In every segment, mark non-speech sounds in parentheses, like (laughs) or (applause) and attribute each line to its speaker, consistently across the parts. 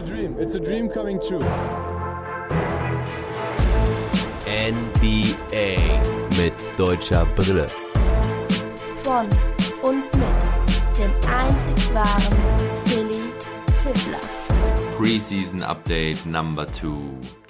Speaker 1: a dream. It's a dream coming true.
Speaker 2: NBA mit deutscher Brille.
Speaker 3: Von und mit dem einzig wahren Philly Fiddler.
Speaker 2: Preseason Update Number 2.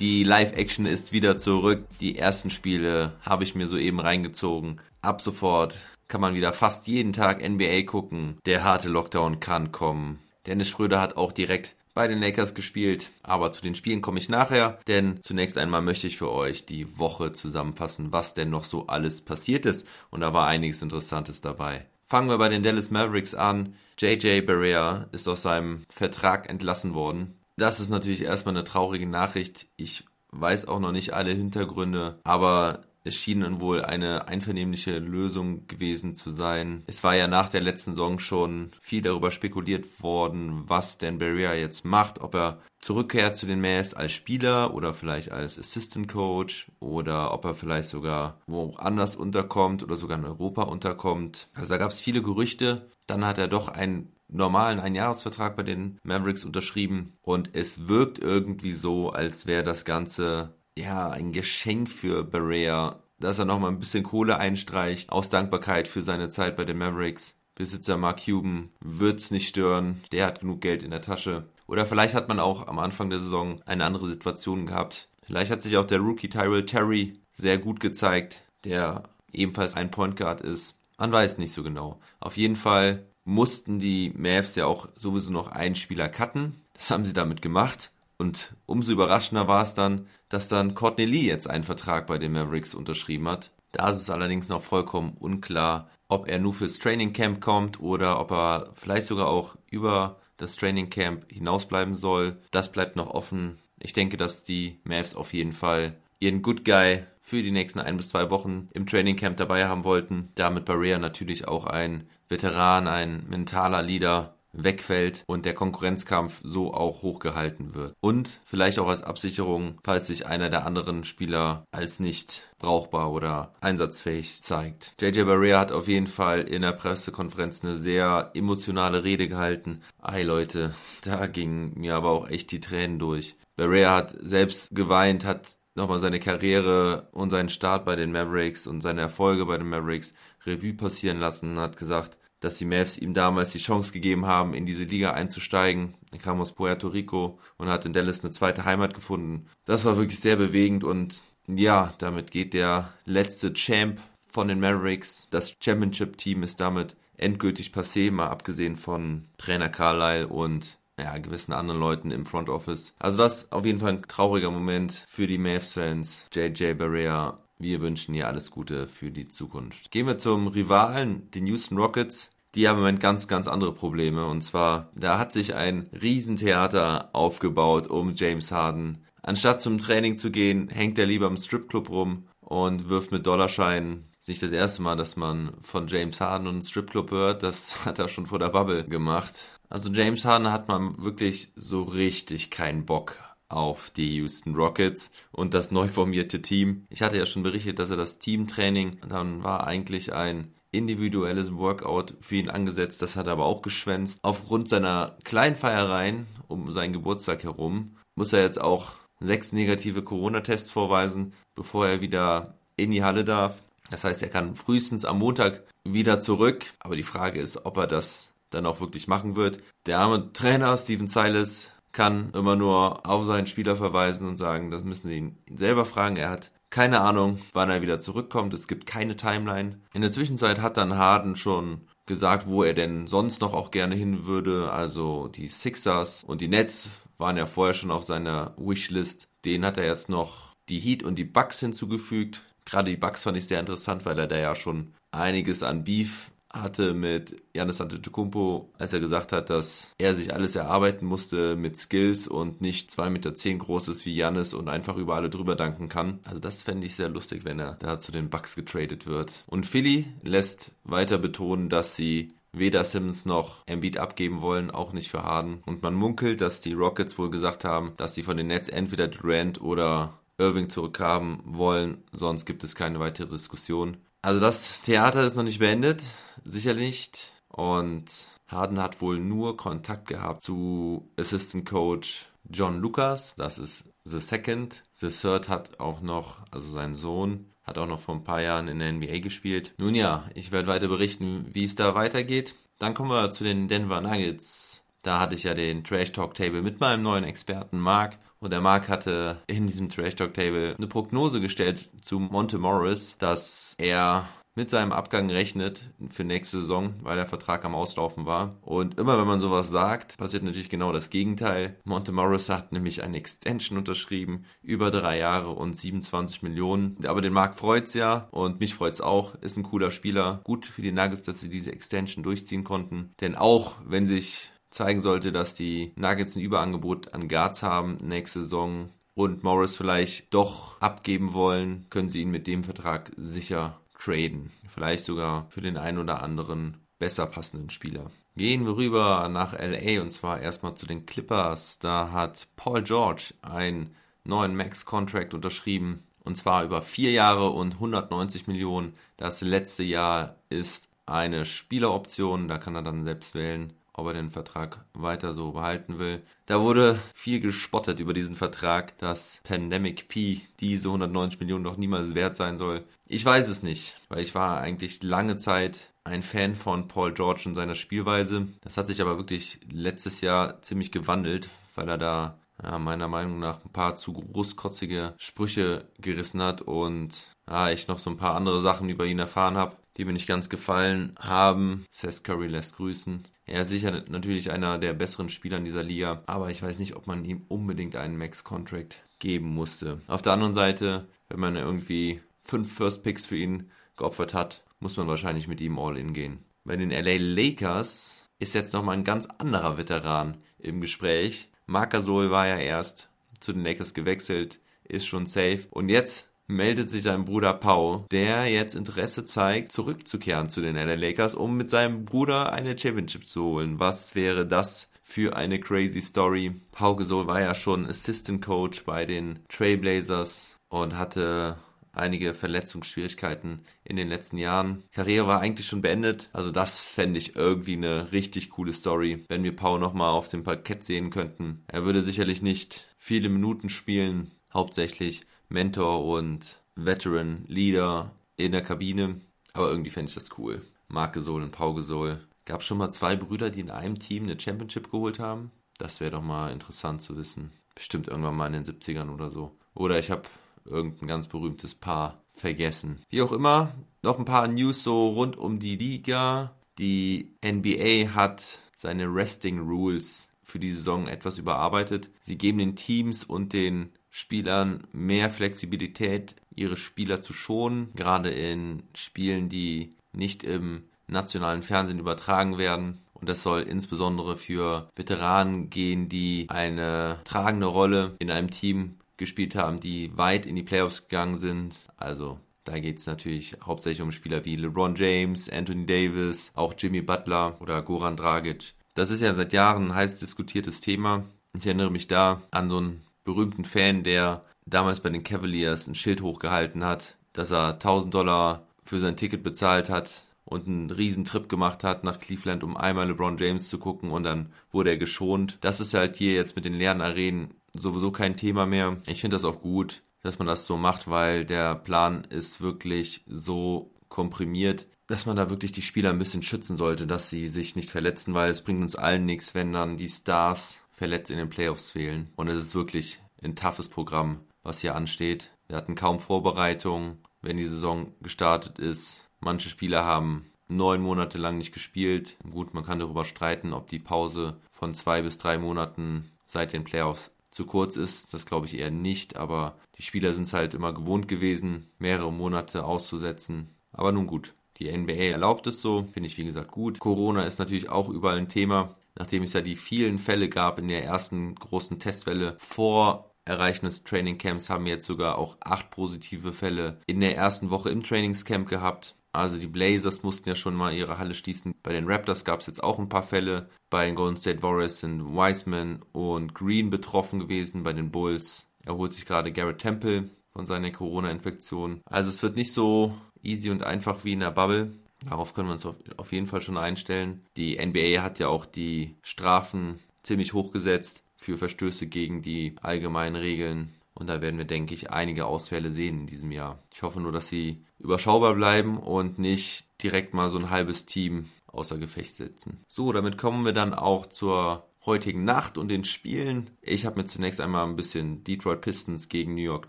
Speaker 2: Die Live-Action ist wieder zurück. Die ersten Spiele habe ich mir soeben reingezogen. Ab sofort kann man wieder fast jeden Tag NBA gucken. Der harte Lockdown kann kommen. Dennis Schröder hat auch direkt bei den Lakers gespielt, aber zu den Spielen komme ich nachher, denn zunächst einmal möchte ich für euch die Woche zusammenfassen, was denn noch so alles passiert ist und da war einiges Interessantes dabei. Fangen wir bei den Dallas Mavericks an. JJ Barrea ist aus seinem Vertrag entlassen worden. Das ist natürlich erstmal eine traurige Nachricht. Ich weiß auch noch nicht alle Hintergründe, aber es schien dann wohl eine einvernehmliche Lösung gewesen zu sein. Es war ja nach der letzten Saison schon viel darüber spekuliert worden, was Dan Barrier jetzt macht, ob er zurückkehrt zu den Mavs als Spieler oder vielleicht als Assistant Coach oder ob er vielleicht sogar woanders unterkommt oder sogar in Europa unterkommt. Also da gab es viele Gerüchte. Dann hat er doch einen normalen Einjahresvertrag bei den Mavericks unterschrieben und es wirkt irgendwie so, als wäre das Ganze ja, ein Geschenk für Berea, dass er nochmal ein bisschen Kohle einstreicht, aus Dankbarkeit für seine Zeit bei den Mavericks. Besitzer Mark Cuban wird's nicht stören, der hat genug Geld in der Tasche. Oder vielleicht hat man auch am Anfang der Saison eine andere Situation gehabt. Vielleicht hat sich auch der Rookie Tyrell Terry sehr gut gezeigt, der ebenfalls ein Point Guard ist. Man weiß nicht so genau. Auf jeden Fall mussten die Mavs ja auch sowieso noch einen Spieler cutten. Das haben sie damit gemacht. Und umso überraschender war es dann, dass dann Courtney Lee jetzt einen Vertrag bei den Mavericks unterschrieben hat. Da ist es allerdings noch vollkommen unklar, ob er nur fürs Training Camp kommt oder ob er vielleicht sogar auch über das Training Camp hinausbleiben soll. Das bleibt noch offen. Ich denke, dass die Mavs auf jeden Fall ihren Good Guy für die nächsten ein bis zwei Wochen im Training Camp dabei haben wollten. Damit Barrea natürlich auch ein Veteran, ein mentaler Leader, wegfällt und der Konkurrenzkampf so auch hochgehalten wird. Und vielleicht auch als Absicherung, falls sich einer der anderen Spieler als nicht brauchbar oder einsatzfähig zeigt. JJ Barrea hat auf jeden Fall in der Pressekonferenz eine sehr emotionale Rede gehalten. Ei Leute, (laughs) da gingen mir aber auch echt die Tränen durch. Barrea hat selbst geweint, hat nochmal seine Karriere und seinen Start bei den Mavericks und seine Erfolge bei den Mavericks Revue passieren lassen, hat gesagt, dass die Mavs ihm damals die Chance gegeben haben, in diese Liga einzusteigen. Er kam aus Puerto Rico und hat in Dallas eine zweite Heimat gefunden. Das war wirklich sehr bewegend und ja, damit geht der letzte Champ von den Mavericks. Das Championship-Team ist damit endgültig passé, mal abgesehen von Trainer Carlisle und ja, gewissen anderen Leuten im Front Office. Also das ist auf jeden Fall ein trauriger Moment für die Mavs-Fans. JJ Barrea wir wünschen ihr alles Gute für die Zukunft. Gehen wir zum Rivalen, den Houston Rockets. Die haben im Moment ganz, ganz andere Probleme. Und zwar, da hat sich ein Riesentheater aufgebaut um James Harden. Anstatt zum Training zu gehen, hängt er lieber im Stripclub rum und wirft mit Dollarscheinen. ist nicht das erste Mal, dass man von James Harden und Stripclub hört. Das (laughs) hat er schon vor der Bubble gemacht. Also James Harden hat man wirklich so richtig keinen Bock auf die Houston Rockets und das neu formierte Team. Ich hatte ja schon berichtet, dass er das Teamtraining, dann war eigentlich ein individuelles Workout für ihn angesetzt, das hat er aber auch geschwänzt. Aufgrund seiner kleinen Feiereien um seinen Geburtstag herum muss er jetzt auch sechs negative Corona-Tests vorweisen, bevor er wieder in die Halle darf. Das heißt, er kann frühestens am Montag wieder zurück, aber die Frage ist, ob er das dann auch wirklich machen wird. Der arme Trainer Steven Silas kann immer nur auf seinen Spieler verweisen und sagen, das müssen sie ihn selber fragen. Er hat keine Ahnung, wann er wieder zurückkommt. Es gibt keine Timeline. In der Zwischenzeit hat dann Harden schon gesagt, wo er denn sonst noch auch gerne hin würde. Also die Sixers und die Nets waren ja vorher schon auf seiner Wishlist. Den hat er jetzt noch die Heat und die Bucks hinzugefügt. Gerade die Bucks fand ich sehr interessant, weil er da ja schon einiges an Beef hatte mit Janis Antetokounmpo, als er gesagt hat, dass er sich alles erarbeiten musste mit Skills und nicht zwei Meter zehn groß ist wie Janis und einfach über alle drüber danken kann. Also das fände ich sehr lustig, wenn er da zu den Bucks getradet wird. Und Philly lässt weiter betonen, dass sie weder Simmons noch Embiid abgeben wollen, auch nicht für Harden. Und man munkelt, dass die Rockets wohl gesagt haben, dass sie von den Nets entweder Durant oder Irving zurückhaben wollen, sonst gibt es keine weitere Diskussion. Also das Theater ist noch nicht beendet, sicherlich nicht. Und Harden hat wohl nur Kontakt gehabt zu Assistant Coach John Lucas, das ist The Second. The Third hat auch noch, also sein Sohn, hat auch noch vor ein paar Jahren in der NBA gespielt. Nun ja, ich werde weiter berichten, wie es da weitergeht. Dann kommen wir zu den Denver Nuggets. Da hatte ich ja den Trash Talk Table mit meinem neuen Experten Mark. Und der Mark hatte in diesem Trash Talk Table eine Prognose gestellt zu Monte Morris, dass er mit seinem Abgang rechnet für nächste Saison, weil der Vertrag am Auslaufen war. Und immer wenn man sowas sagt, passiert natürlich genau das Gegenteil. Monte Morris hat nämlich eine Extension unterschrieben, über drei Jahre und 27 Millionen. Aber den Markt freut's ja und mich freut's auch. Ist ein cooler Spieler. Gut für die Nuggets, dass sie diese Extension durchziehen konnten. Denn auch wenn sich zeigen sollte, dass die Nuggets ein Überangebot an Guards haben nächste Saison, und Morris vielleicht doch abgeben wollen, können sie ihn mit dem Vertrag sicher traden. Vielleicht sogar für den einen oder anderen besser passenden Spieler. Gehen wir rüber nach LA und zwar erstmal zu den Clippers. Da hat Paul George einen neuen Max-Contract unterschrieben und zwar über vier Jahre und 190 Millionen. Das letzte Jahr ist eine Spieleroption, da kann er dann selbst wählen, ob er den Vertrag weiter so behalten will. Da wurde viel gespottet über diesen Vertrag, dass Pandemic P diese 190 Millionen doch niemals wert sein soll. Ich weiß es nicht, weil ich war eigentlich lange Zeit ein Fan von Paul George und seiner Spielweise. Das hat sich aber wirklich letztes Jahr ziemlich gewandelt, weil er da ja, meiner Meinung nach ein paar zu großkotzige Sprüche gerissen hat und ja, ich noch so ein paar andere Sachen über ihn erfahren habe, die mir nicht ganz gefallen haben. Seth Curry lässt grüßen. Er ist sicher natürlich einer der besseren Spieler in dieser Liga, aber ich weiß nicht, ob man ihm unbedingt einen Max-Contract geben musste. Auf der anderen Seite, wenn man irgendwie fünf First Picks für ihn geopfert hat, muss man wahrscheinlich mit ihm all in gehen. Bei den LA Lakers ist jetzt nochmal ein ganz anderer Veteran im Gespräch. Marc Gasol war ja erst zu den Lakers gewechselt, ist schon safe und jetzt meldet sich sein Bruder Pau, der jetzt Interesse zeigt, zurückzukehren zu den LA Lakers, um mit seinem Bruder eine Championship zu holen. Was wäre das für eine crazy Story? Pau Gasol war ja schon Assistant Coach bei den Trailblazers und hatte einige Verletzungsschwierigkeiten in den letzten Jahren. Karriere war eigentlich schon beendet. Also das fände ich irgendwie eine richtig coole Story, wenn wir Pau nochmal auf dem Parkett sehen könnten. Er würde sicherlich nicht viele Minuten spielen, hauptsächlich Mentor und Veteran Leader in der Kabine. Aber irgendwie fände ich das cool. Marc Gasol und Pau Gasol. Gab schon mal zwei Brüder, die in einem Team eine Championship geholt haben? Das wäre doch mal interessant zu wissen. Bestimmt irgendwann mal in den 70ern oder so. Oder ich habe irgendein ganz berühmtes Paar vergessen. Wie auch immer, noch ein paar News so rund um die Liga. Die NBA hat seine Resting Rules für die Saison etwas überarbeitet. Sie geben den Teams und den Spielern mehr Flexibilität, ihre Spieler zu schonen, gerade in Spielen, die nicht im nationalen Fernsehen übertragen werden. Und das soll insbesondere für Veteranen gehen, die eine tragende Rolle in einem Team gespielt haben, die weit in die Playoffs gegangen sind. Also da geht es natürlich hauptsächlich um Spieler wie LeBron James, Anthony Davis, auch Jimmy Butler oder Goran Dragic. Das ist ja seit Jahren ein heiß diskutiertes Thema. Ich erinnere mich da an so einen berühmten Fan, der damals bei den Cavaliers ein Schild hochgehalten hat, dass er 1000 Dollar für sein Ticket bezahlt hat und einen riesen Trip gemacht hat nach Cleveland, um einmal LeBron James zu gucken und dann wurde er geschont. Das ist halt hier jetzt mit den leeren Arenen sowieso kein Thema mehr. Ich finde das auch gut, dass man das so macht, weil der Plan ist wirklich so komprimiert, dass man da wirklich die Spieler ein bisschen schützen sollte, dass sie sich nicht verletzen, weil es bringt uns allen nichts, wenn dann die Stars verletzt in den Playoffs fehlen. Und es ist wirklich ein toughes Programm, was hier ansteht. Wir hatten kaum Vorbereitung, wenn die Saison gestartet ist. Manche Spieler haben neun Monate lang nicht gespielt. Gut, man kann darüber streiten, ob die Pause von zwei bis drei Monaten seit den Playoffs zu kurz ist. Das glaube ich eher nicht, aber die Spieler sind es halt immer gewohnt gewesen, mehrere Monate auszusetzen. Aber nun gut, die NBA erlaubt es so, finde ich wie gesagt gut. Corona ist natürlich auch überall ein Thema nachdem es ja die vielen Fälle gab in der ersten großen Testwelle vor Erreichen des Trainingcamps, haben wir jetzt sogar auch acht positive Fälle in der ersten Woche im Trainingscamp gehabt. Also die Blazers mussten ja schon mal ihre Halle schließen. Bei den Raptors gab es jetzt auch ein paar Fälle. Bei den Golden State Warriors sind Wiseman und Green betroffen gewesen. Bei den Bulls erholt sich gerade Garrett Temple von seiner Corona-Infektion. Also es wird nicht so easy und einfach wie in der Bubble. Darauf können wir uns auf jeden Fall schon einstellen. Die NBA hat ja auch die Strafen ziemlich hochgesetzt für Verstöße gegen die allgemeinen Regeln. Und da werden wir, denke ich, einige Ausfälle sehen in diesem Jahr. Ich hoffe nur, dass sie überschaubar bleiben und nicht direkt mal so ein halbes Team außer Gefecht setzen. So, damit kommen wir dann auch zur heutigen Nacht und den Spielen. Ich habe mir zunächst einmal ein bisschen Detroit Pistons gegen New York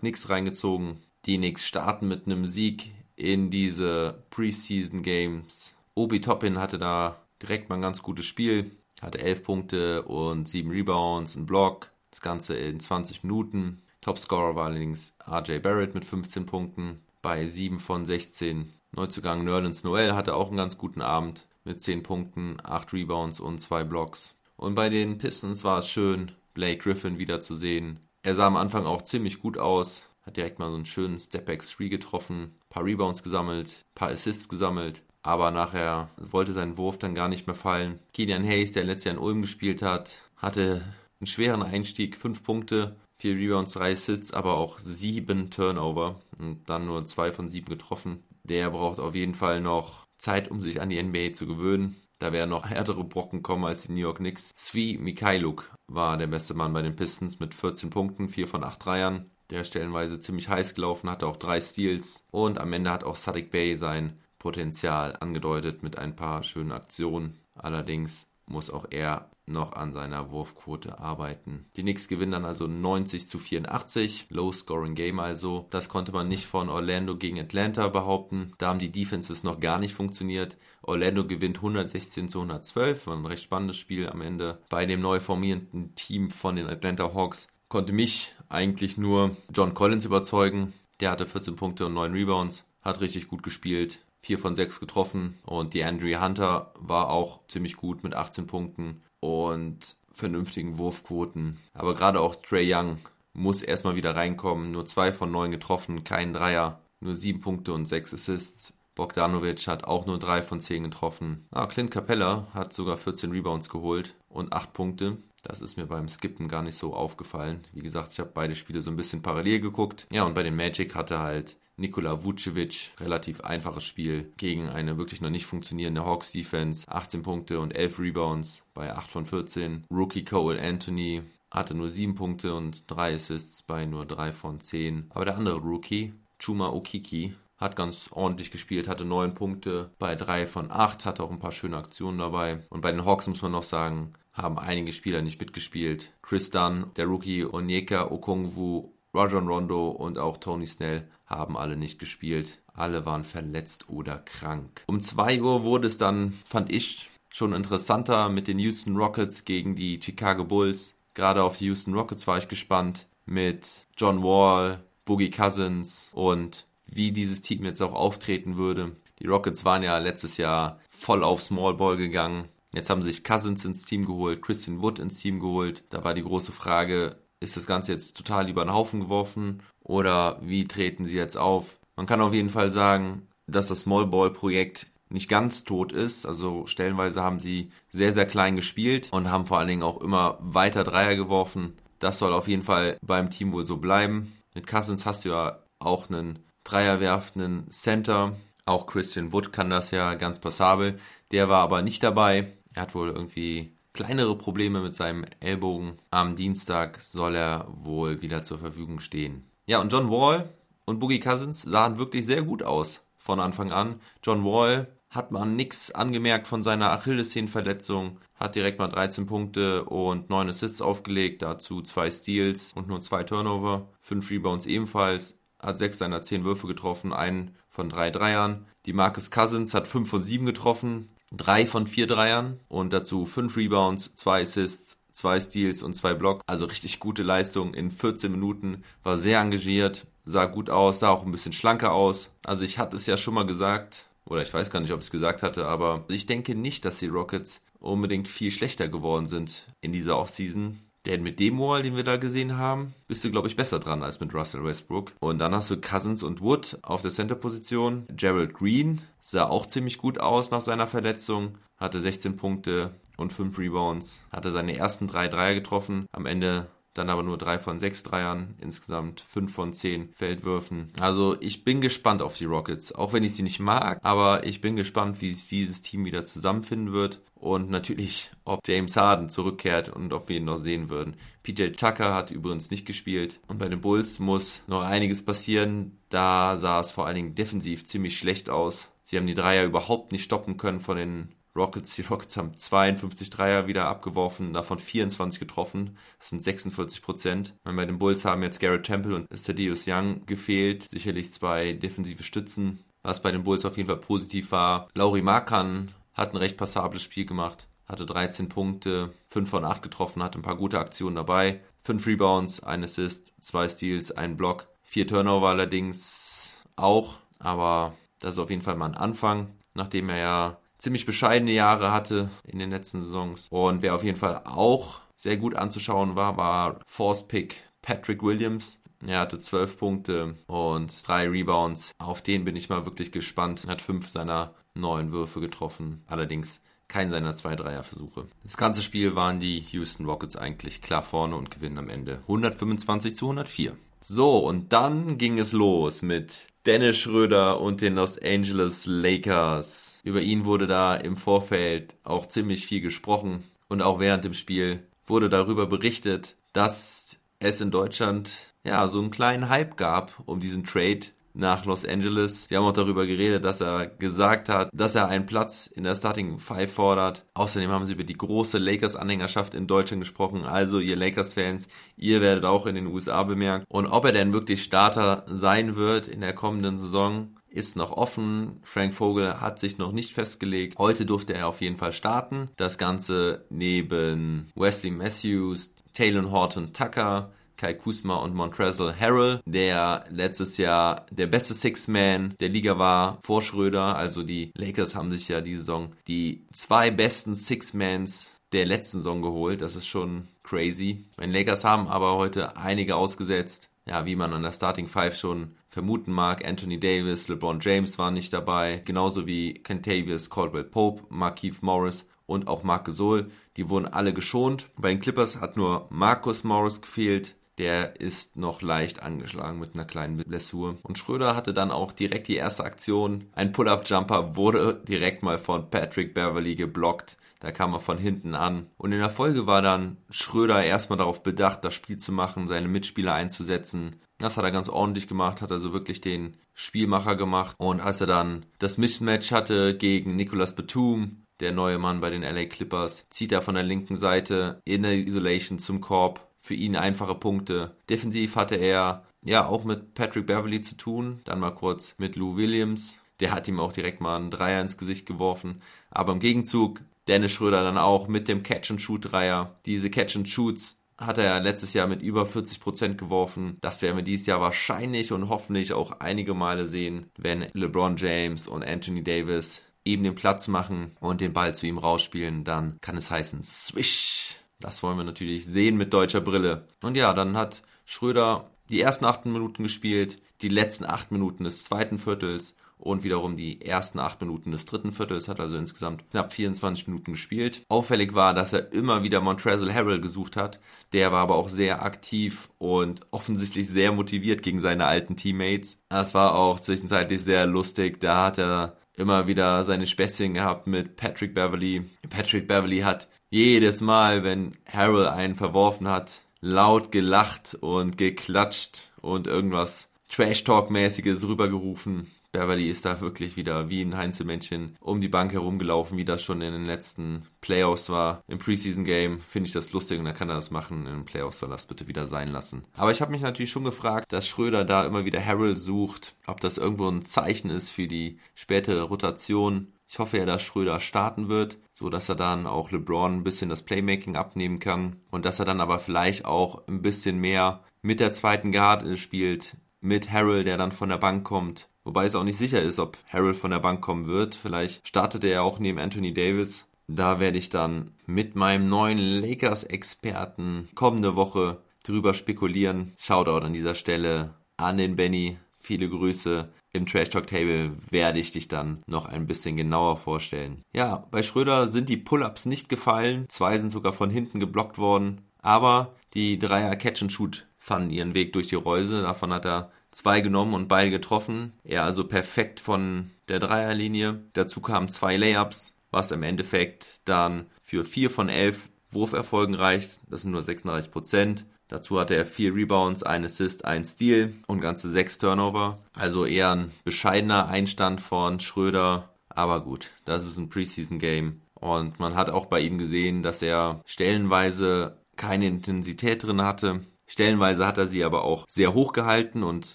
Speaker 2: Knicks reingezogen. Die Knicks starten mit einem Sieg in diese Preseason Games. Obi Toppin hatte da direkt mal ein ganz gutes Spiel, hatte 11 Punkte und 7 Rebounds, einen Block. Das Ganze in 20 Minuten. Topscorer war allerdings RJ Barrett mit 15 Punkten bei 7 von 16. Neuzugang Nerlens Noel hatte auch einen ganz guten Abend mit 10 Punkten, 8 Rebounds und 2 Blocks. Und bei den Pistons war es schön, Blake Griffin wieder zu sehen. Er sah am Anfang auch ziemlich gut aus, hat direkt mal so einen schönen Step-Back 3 getroffen, paar Rebounds gesammelt, paar Assists gesammelt, aber nachher wollte sein Wurf dann gar nicht mehr fallen. Kilian Hayes, der letztes Jahr in Ulm gespielt hat, hatte einen schweren Einstieg, 5 Punkte, 4 Rebounds, 3 Assists, aber auch 7 Turnover und dann nur 2 von 7 getroffen. Der braucht auf jeden Fall noch Zeit, um sich an die NBA zu gewöhnen. Da werden noch härtere Brocken kommen als die New York Knicks. Svi Mikhailuk war der beste Mann bei den Pistons mit 14 Punkten, 4 von 8 Dreiern. Der stellenweise ziemlich heiß gelaufen, hatte auch drei Steals. Und am Ende hat auch Sadiq Bey sein Potenzial angedeutet mit ein paar schönen Aktionen. Allerdings muss auch er noch an seiner Wurfquote arbeiten. Die Knicks gewinnen dann also 90 zu 84, Low-Scoring Game also. Das konnte man nicht von Orlando gegen Atlanta behaupten. Da haben die Defenses noch gar nicht funktioniert. Orlando gewinnt 116 zu 112, war ein recht spannendes Spiel am Ende. Bei dem neu formierenden Team von den Atlanta Hawks konnte mich eigentlich nur John Collins überzeugen. Der hatte 14 Punkte und 9 Rebounds, hat richtig gut gespielt, 4 von 6 getroffen und die Andrea Hunter war auch ziemlich gut mit 18 Punkten und vernünftigen Wurfquoten. Aber gerade auch Trey Young muss erstmal wieder reinkommen. Nur 2 von 9 getroffen, kein Dreier, nur 7 Punkte und 6 Assists. Bogdanovic hat auch nur 3 von 10 getroffen. Ah, Clint Capella hat sogar 14 Rebounds geholt und 8 Punkte. Das ist mir beim Skippen gar nicht so aufgefallen. Wie gesagt, ich habe beide Spiele so ein bisschen parallel geguckt. Ja, und bei den Magic hatte halt Nikola Vucevic, relativ einfaches Spiel gegen eine wirklich noch nicht funktionierende Hawks Defense. 18 Punkte und 11 Rebounds bei 8 von 14. Rookie Cole Anthony hatte nur 7 Punkte und 3 Assists bei nur 3 von 10. Aber der andere Rookie, Chuma Okiki, hat ganz ordentlich gespielt, hatte 9 Punkte bei 3 von 8, hatte auch ein paar schöne Aktionen dabei. Und bei den Hawks muss man noch sagen, haben einige Spieler nicht mitgespielt. Chris Dunn, der Rookie, Onyeka Okongwu Rajon Rondo und auch Tony Snell haben alle nicht gespielt. Alle waren verletzt oder krank. Um 2 Uhr wurde es dann, fand ich, schon interessanter mit den Houston Rockets gegen die Chicago Bulls. Gerade auf die Houston Rockets war ich gespannt mit John Wall, Boogie Cousins und wie dieses Team jetzt auch auftreten würde. Die Rockets waren ja letztes Jahr voll auf Small Ball gegangen. Jetzt haben sich Cousins ins Team geholt, Christian Wood ins Team geholt. Da war die große Frage, ist das Ganze jetzt total über den Haufen geworfen oder wie treten sie jetzt auf? Man kann auf jeden Fall sagen, dass das Small Ball Projekt nicht ganz tot ist. Also stellenweise haben sie sehr, sehr klein gespielt und haben vor allen Dingen auch immer weiter Dreier geworfen. Das soll auf jeden Fall beim Team wohl so bleiben. Mit Cousins hast du ja auch einen Dreierwerfenden Center. Auch Christian Wood kann das ja ganz passabel. Der war aber nicht dabei. Er hat wohl irgendwie kleinere Probleme mit seinem Ellbogen. Am Dienstag soll er wohl wieder zur Verfügung stehen. Ja, und John Wall und Boogie Cousins sahen wirklich sehr gut aus von Anfang an. John Wall hat man nichts angemerkt von seiner Achillessehnenverletzung, hat direkt mal 13 Punkte und 9 Assists aufgelegt, dazu 2 Steals und nur 2 Turnover, 5 Rebounds ebenfalls, hat 6 seiner 10 Würfe getroffen, einen von 3 Dreiern. Die Marcus Cousins hat 5 von 7 getroffen, drei von vier Dreiern und dazu fünf Rebounds, zwei Assists, zwei Steals und zwei Blocks. Also richtig gute Leistung in 14 Minuten. War sehr engagiert, sah gut aus, sah auch ein bisschen schlanker aus. Also ich hatte es ja schon mal gesagt, oder ich weiß gar nicht, ob ich es gesagt hatte, aber ich denke nicht, dass die Rockets unbedingt viel schlechter geworden sind in dieser Offseason. Denn mit dem Wall, den wir da gesehen haben, bist du, glaube ich, besser dran als mit Russell Westbrook. Und dann hast du Cousins und Wood auf der Center-Position. Gerald Green sah auch ziemlich gut aus nach seiner Verletzung, hatte 16 Punkte und 5 Rebounds, hatte seine ersten drei Dreier getroffen. Am Ende dann aber nur drei von sechs Dreiern, insgesamt fünf von zehn Feldwürfen. Also ich bin gespannt auf die Rockets, auch wenn ich sie nicht mag, aber ich bin gespannt, wie sich dieses Team wieder zusammenfinden wird und natürlich, ob James Harden zurückkehrt und ob wir ihn noch sehen würden. PJ Tucker hat übrigens nicht gespielt und bei den Bulls muss noch einiges passieren. Da sah es vor allen Dingen defensiv ziemlich schlecht aus. Sie haben die Dreier überhaupt nicht stoppen können von den Rockets. Die Rockets haben 52 Dreier wieder abgeworfen, davon 24 getroffen. Das sind 46 Prozent. Bei den Bulls haben jetzt Garrett Temple und Thaddeus Young gefehlt. Sicherlich zwei defensive Stützen. Was bei den Bulls auf jeden Fall positiv war. Lauri Markan hat ein recht passables Spiel gemacht. Hatte 13 Punkte, 5 von 8 getroffen, hatte ein paar gute Aktionen dabei. 5 Rebounds, ein Assist, 2 Steals, ein Block. 4 Turnover allerdings auch. Aber das ist auf jeden Fall mal ein Anfang, nachdem er ja ziemlich bescheidene Jahre hatte in den letzten Saisons. Und wer auf jeden Fall auch sehr gut anzuschauen war, war Force Pick Patrick Williams. Er hatte 12 Punkte und 3 Rebounds. Auf den bin ich mal wirklich gespannt. Er hat 5 seiner 9 Würfe getroffen. Allerdings keinen seiner zwei Dreierversuche. Das ganze Spiel waren die Houston Rockets eigentlich klar vorne und gewinnen am Ende 125 zu 104. So, und dann ging es los mit Dennis Schröder und den Los Angeles Lakers. Über ihn wurde da im Vorfeld auch ziemlich viel gesprochen und auch während dem Spiel wurde darüber berichtet, dass es in Deutschland ja so einen kleinen Hype gab um diesen Trade nach Los Angeles. Sie haben auch darüber geredet, dass er gesagt hat, dass er einen Platz in der Starting Five fordert. Außerdem haben sie über die große Lakers-Anhängerschaft in Deutschland gesprochen. Also ihr Lakers-Fans, ihr werdet auch in den USA bemerkt. Und ob er denn wirklich Starter sein wird in der kommenden Saison, ist noch offen. Frank Vogel hat sich noch nicht festgelegt. Heute durfte er auf jeden Fall starten. Das Ganze neben Wesley Matthews, Taylor Horton Tucker, Kai Kusma und Montrezl Harrell, der letztes Jahr der beste Six-Man der Liga war vor Schröder. Also die Lakers haben sich ja diese Saison die zwei besten Six-Mans der letzten Saison geholt. Das ist schon crazy. Die Lakers haben aber heute einige ausgesetzt. Ja, wie man an der Starting Five schon vermuten mag. Anthony Davis, LeBron James waren nicht dabei, genauso wie Kentavious Caldwell Pope, Markeith Morris und auch Marc Gasol. Die wurden alle geschont. Bei den Clippers hat nur Marcus Morris gefehlt. Der ist noch leicht angeschlagen mit einer kleinen Blessur. Und Schröder hatte dann auch direkt die erste Aktion. Ein Pull-Up-Jumper wurde direkt mal von Patrick Beverly geblockt. Da kam er von hinten an. Und in der Folge war dann Schröder erstmal darauf bedacht, das Spiel zu machen, seine Mitspieler einzusetzen. Das hat er ganz ordentlich gemacht, hat also wirklich den Spielmacher gemacht. Und als er dann das Mismatch hatte gegen Nicolas Batum, der neue Mann bei den LA Clippers, zieht er von der linken Seite in der Isolation zum Korb. Für ihn einfache Punkte. Defensiv hatte er ja auch mit Patrick Beverly zu tun. Dann mal kurz mit Lou Williams. Der hat ihm auch direkt mal einen Dreier ins Gesicht geworfen. Aber im Gegenzug Dennis Schröder dann auch mit dem Catch-and-Shoot-Dreier. Diese Catch-and-Shoots hat er letztes Jahr mit über 40 Prozent geworfen. Das werden wir dieses Jahr wahrscheinlich und hoffentlich auch einige Male sehen, wenn LeBron James und Anthony Davis eben den Platz machen und den Ball zu ihm rausspielen, dann kann es heißen Swish. Das wollen wir natürlich sehen mit deutscher Brille. Und ja, dann hat Schröder die ersten acht Minuten gespielt, die letzten acht Minuten des zweiten Viertels und wiederum die ersten acht Minuten des dritten Viertels, hat also insgesamt knapp 24 Minuten gespielt. Auffällig war, dass er immer wieder Montrezl Harrell gesucht hat. Der war aber auch sehr aktiv und offensichtlich sehr motiviert gegen seine alten Teammates. Das war auch zwischenzeitlich sehr lustig. Da hat er immer wieder seine Späßchen gehabt mit Patrick Beverly. Patrick Beverly hat jedes Mal, wenn Harrell einen verworfen hat, laut gelacht und geklatscht und irgendwas Trash-Talk-mäßiges rübergerufen. Beverly ist da wirklich wieder wie ein Heinzelmännchen um die Bank herumgelaufen, wie das schon in den letzten Playoffs war. Im Preseason Game finde ich das lustig und dann kann er das machen. In den Playoffs soll das bitte wieder sein lassen. Aber ich habe mich natürlich schon gefragt, dass Schröder da immer wieder Harold sucht, ob das irgendwo ein Zeichen ist für die spätere Rotation. Ich hoffe ja, dass Schröder starten wird, so dass er dann auch LeBron ein bisschen das Playmaking abnehmen kann und dass er dann aber vielleicht auch ein bisschen mehr mit der zweiten Guard spielt, mit Harold, der dann von der Bank kommt Wobei es auch nicht sicher ist, ob Harold von der Bank kommen wird. Vielleicht startet er auch neben Anthony Davis. Da werde ich dann mit meinem neuen Lakers-Experten kommende Woche drüber spekulieren. Shoutout an dieser Stelle an den Benny. Viele Grüße. Im Trash Talk Table werde ich dich dann noch ein bisschen genauer vorstellen. Ja, bei Schröder sind die Pull-ups nicht gefallen. Zwei sind sogar von hinten geblockt worden. Aber die Dreier Catch and Shoot fanden ihren Weg durch die Reuse. Davon hat er zwei genommen und beide getroffen. Er also perfekt von der Dreierlinie. Dazu kamen zwei Layups, was im Endeffekt dann für vier von elf Wurferfolgen reicht. Das sind nur 36 Prozent. Dazu hatte er vier Rebounds, ein Assist, ein Steal und ganze sechs Turnover. Also eher ein bescheidener Einstand von Schröder. Aber gut, das ist ein Preseason-Game. Und man hat auch bei ihm gesehen, dass er stellenweise keine Intensität drin hatte. Stellenweise hat er sie aber auch sehr hoch gehalten und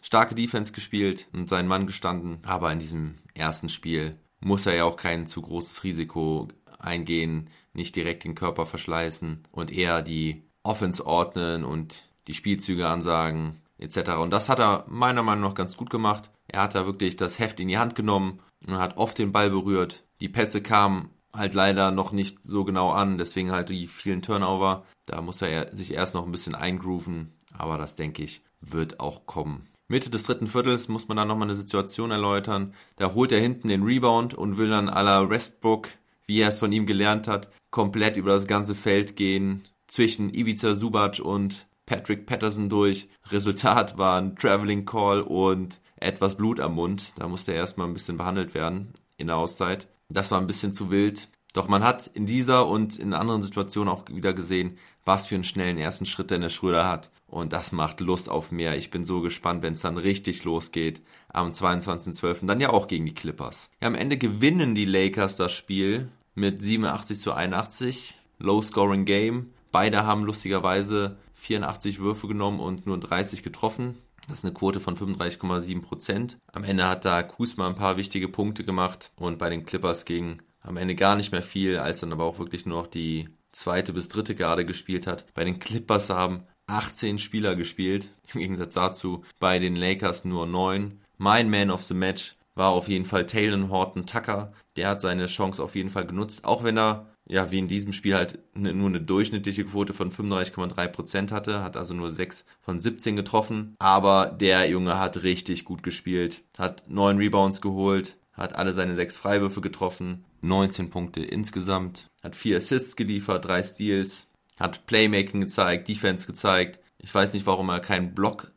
Speaker 2: starke Defense gespielt und seinen Mann gestanden. Aber in diesem ersten Spiel muss er ja auch kein zu großes Risiko eingehen, nicht direkt den Körper verschleißen und eher die Offense ordnen und die Spielzüge ansagen etc. Und das hat er meiner Meinung nach ganz gut gemacht. Er hat da wirklich das Heft in die Hand genommen und hat oft den Ball berührt. Die Pässe kamen halt leider noch nicht so genau an, deswegen halt die vielen Turnover. Da muss er sich erst noch ein bisschen eingrooven, aber das denke ich wird auch kommen. Mitte des dritten Viertels muss man dann nochmal eine Situation erläutern. Da holt er hinten den Rebound und will dann à la Westbrook, wie er es von ihm gelernt hat, komplett über das ganze Feld gehen, zwischen Ivica Subac und Patrick Patterson durch. Resultat war ein Traveling Call und etwas Blut am Mund. Da musste er erstmal ein bisschen behandelt werden in der Auszeit. Das war ein bisschen zu wild. Doch man hat in dieser und in anderen Situationen auch wieder gesehen, was für einen schnellen ersten Schritt denn der Schröder hat. Und das macht Lust auf mehr. Ich bin so gespannt, wenn es dann richtig losgeht. Am 22.12. dann ja auch gegen die Clippers. Ja, am Ende gewinnen die Lakers das Spiel mit 87 zu 81. Low Scoring Game. Beide haben lustigerweise 84 Würfe genommen und nur 30 getroffen. Das ist eine Quote von 35,7 Prozent. Am Ende hat da Kuzma ein paar wichtige Punkte gemacht und bei den Clippers ging am Ende gar nicht mehr viel, als dann aber auch wirklich nur noch die zweite bis dritte Garde gespielt hat. Bei den Clippers haben 18 Spieler gespielt, im Gegensatz dazu bei den Lakers nur 9. Mein Man of the Match war auf jeden Fall Taylor Horton Tucker. Der hat seine Chance auf jeden Fall genutzt, auch wenn er ja, wie in diesem Spiel halt ne, nur eine durchschnittliche Quote von 35,3% hatte, hat also nur 6 von 17 getroffen. Aber der Junge hat richtig gut gespielt, hat 9 Rebounds geholt, hat alle seine 6 Freiwürfe getroffen, 19 Punkte insgesamt, hat 4 Assists geliefert, 3 Steals, hat Playmaking gezeigt, Defense gezeigt. Ich weiß nicht, warum er keinen Block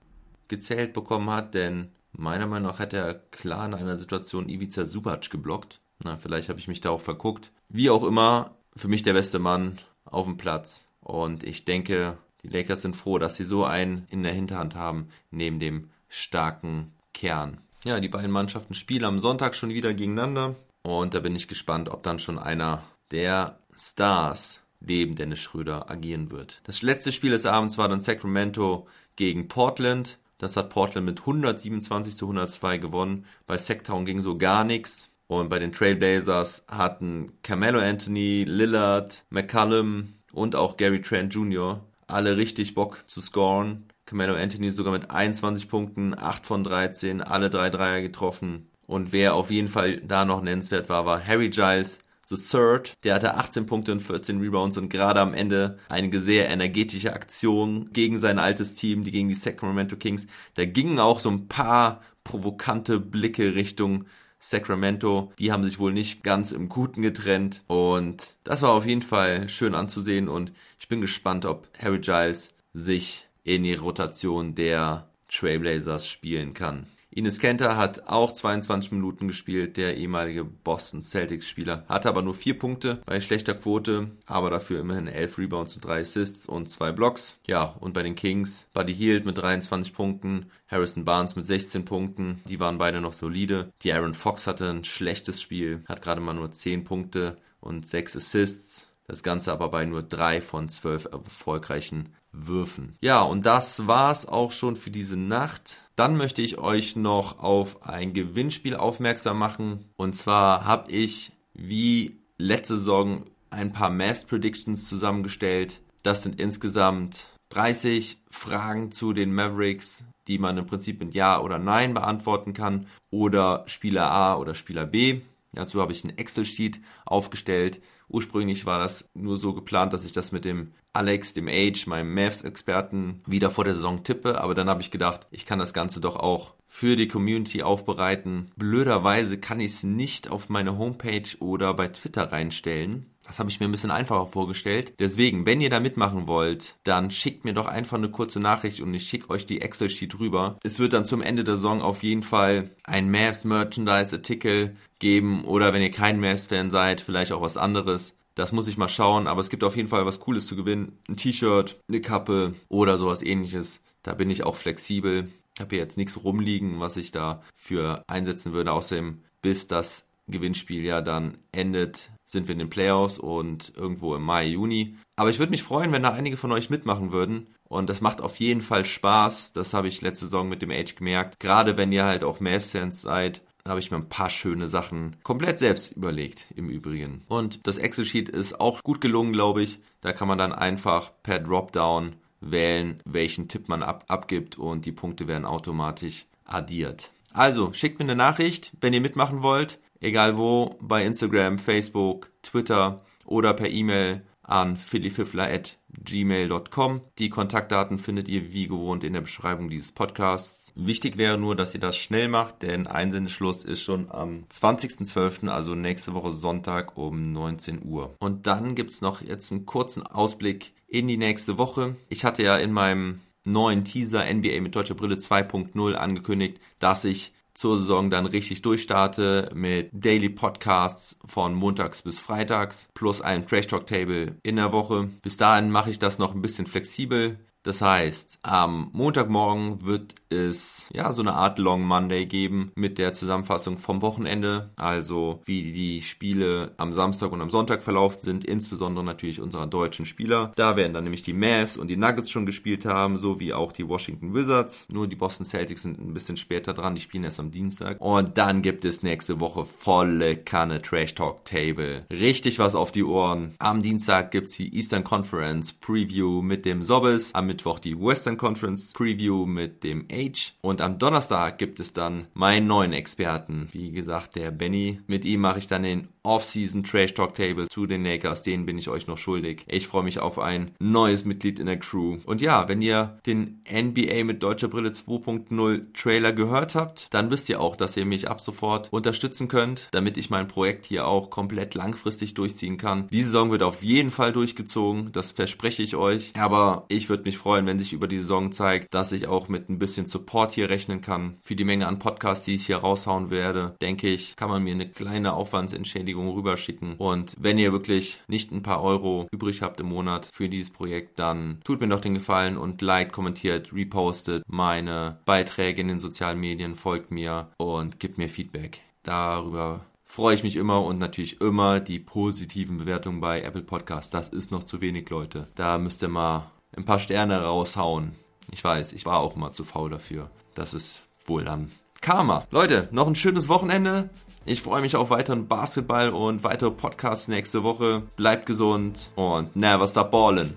Speaker 2: gezählt bekommen hat, denn meiner Meinung nach hat er klar in einer Situation Ivica Subac geblockt. Na, vielleicht habe ich mich da auch verguckt. Wie auch immer, für mich der beste Mann auf dem Platz. Und ich denke, die Lakers sind froh, dass sie so einen in der Hinterhand haben, neben dem starken Kern. Ja, die beiden Mannschaften spielen am Sonntag schon wieder gegeneinander. Und da bin ich gespannt, ob dann schon einer der Stars neben Dennis Schröder agieren wird. Das letzte Spiel des Abends war dann Sacramento gegen Portland. Das hat Portland mit 127 zu 102 gewonnen. Bei Sacktown ging so gar nichts. Und bei den Trailblazers hatten Carmelo Anthony, Lillard, McCallum und auch Gary Trent Jr. alle richtig Bock zu scoren. Carmelo Anthony sogar mit 21 Punkten, 8 von 13, alle drei Dreier getroffen. Und wer auf jeden Fall da noch nennenswert war, war Harry Giles, The Third. Der hatte 18 Punkte und 14 Rebounds und gerade am Ende einige sehr energetische Aktionen gegen sein altes Team, die gegen die Sacramento Kings. Da gingen auch so ein paar provokante Blicke Richtung Sacramento. Die haben sich wohl nicht ganz im Guten getrennt. Und das war auf jeden Fall schön anzusehen. Und ich bin gespannt, ob Harry Giles sich in die Rotation der Trailblazers spielen kann. Ines Kenter hat auch 22 Minuten gespielt, der ehemalige Boston Celtics Spieler. Hatte aber nur vier Punkte bei schlechter Quote, aber dafür immerhin 11 Rebounds und 3 Assists und 2 Blocks. Ja, und bei den Kings Buddy Hield mit 23 Punkten, Harrison Barnes mit 16 Punkten. Die waren beide noch solide. Die Aaron Fox hatte ein schlechtes Spiel, hat gerade mal nur 10 Punkte und 6 Assists. Das Ganze aber bei nur 3 von 12 erfolgreichen Würfen. Ja, und das war's auch schon für diese Nacht. Dann möchte ich euch noch auf ein Gewinnspiel aufmerksam machen. Und zwar habe ich wie letzte Saison ein paar Mass Predictions zusammengestellt. Das sind insgesamt 30 Fragen zu den Mavericks, die man im Prinzip mit Ja oder Nein beantworten kann. Oder Spieler A oder Spieler B. Dazu habe ich ein Excel-Sheet aufgestellt. Ursprünglich war das nur so geplant, dass ich das mit dem Alex, dem Age, meinem Mavs-Experten, wieder vor der Saison tippe. Aber dann habe ich gedacht, ich kann das Ganze doch auch für die Community aufbereiten. Blöderweise kann ich es nicht auf meine Homepage oder bei Twitter reinstellen. Das habe ich mir ein bisschen einfacher vorgestellt. Deswegen, wenn ihr da mitmachen wollt, dann schickt mir doch einfach eine kurze Nachricht und ich schicke euch die Excel-Sheet rüber. Es wird dann zum Ende der Saison auf jeden Fall ein Mavs Merchandise Artikel geben oder wenn ihr kein Mavs Fan seid, vielleicht auch was anderes. Das muss ich mal schauen, aber es gibt auf jeden Fall was Cooles zu gewinnen. Ein T-Shirt, eine Kappe oder sowas ähnliches. Da bin ich auch flexibel. Ich habe hier jetzt nichts rumliegen, was ich da für einsetzen würde. Außerdem, bis das Gewinnspiel ja dann endet, sind wir in den Playoffs und irgendwo im Mai, Juni. Aber ich würde mich freuen, wenn da einige von euch mitmachen würden. Und das macht auf jeden Fall Spaß. Das habe ich letzte Saison mit dem Age gemerkt. Gerade wenn ihr halt auch Mavs-Fans seid, habe ich mir ein paar schöne Sachen komplett selbst überlegt, im Übrigen. Und das Excel-Sheet ist auch gut gelungen, glaube ich. Da kann man dann einfach per Dropdown wählen, welchen Tipp man ab abgibt und die Punkte werden automatisch addiert. Also, schickt mir eine Nachricht, wenn ihr mitmachen wollt egal wo, bei Instagram, Facebook, Twitter oder per E-Mail an phillyfiffler.gmail.com. Die Kontaktdaten findet ihr wie gewohnt in der Beschreibung dieses Podcasts. Wichtig wäre nur, dass ihr das schnell macht, denn Einsendeschluss ist schon am 20.12., also nächste Woche Sonntag um 19 Uhr. Und dann gibt's noch jetzt einen kurzen Ausblick in die nächste Woche. Ich hatte ja in meinem neuen Teaser NBA mit deutscher Brille 2.0 angekündigt, dass ich zur Saison dann richtig durchstarte mit Daily Podcasts von montags bis freitags plus einem Trash Talk Table in der Woche. Bis dahin mache ich das noch ein bisschen flexibel. Das heißt, am Montagmorgen wird es ja so eine Art Long Monday geben mit der Zusammenfassung vom Wochenende, also wie die Spiele am Samstag und am Sonntag verlaufen sind, insbesondere natürlich unserer deutschen Spieler. Da werden dann nämlich die Mavs und die Nuggets schon gespielt haben, sowie auch die Washington Wizards. Nur die Boston Celtics sind ein bisschen später dran, die spielen erst am Dienstag. Und dann gibt es nächste Woche volle Kanne Trash Talk Table. Richtig was auf die Ohren. Am Dienstag gibt's die Eastern Conference Preview mit dem Sobbes. Am Mittwoch die Western Conference Preview mit dem Age. Und am Donnerstag gibt es dann meinen neuen Experten. Wie gesagt, der Benny. Mit ihm mache ich dann den Off-Season Trash Talk Table zu den Lakers. Den bin ich euch noch schuldig. Ich freue mich auf ein neues Mitglied in der Crew. Und ja, wenn ihr den NBA mit deutscher Brille 2.0 Trailer gehört habt, dann wisst ihr auch, dass ihr mich ab sofort unterstützen könnt, damit ich mein Projekt hier auch komplett langfristig durchziehen kann. Diese Saison wird auf jeden Fall durchgezogen. Das verspreche ich euch. Aber ich würde mich freuen, wenn sich über die Saison zeigt, dass ich auch mit ein bisschen Support hier rechnen kann. Für die Menge an Podcasts, die ich hier raushauen werde, denke ich, kann man mir eine kleine Aufwandsentschädigung rüberschicken. Und wenn ihr wirklich nicht ein paar Euro übrig habt im Monat für dieses Projekt, dann tut mir doch den Gefallen und liked, kommentiert, repostet meine Beiträge in den sozialen Medien, folgt mir und gibt mir Feedback. Darüber freue ich mich immer und natürlich immer die positiven Bewertungen bei Apple Podcast. Das ist noch zu wenig, Leute. Da müsst ihr mal ein paar Sterne raushauen. Ich weiß, ich war auch immer zu faul dafür. Das ist wohl dann Karma. Leute, noch ein schönes Wochenende. Ich freue mich auf weiteren Basketball und weitere Podcasts nächste Woche. Bleibt gesund und never stop ballin'.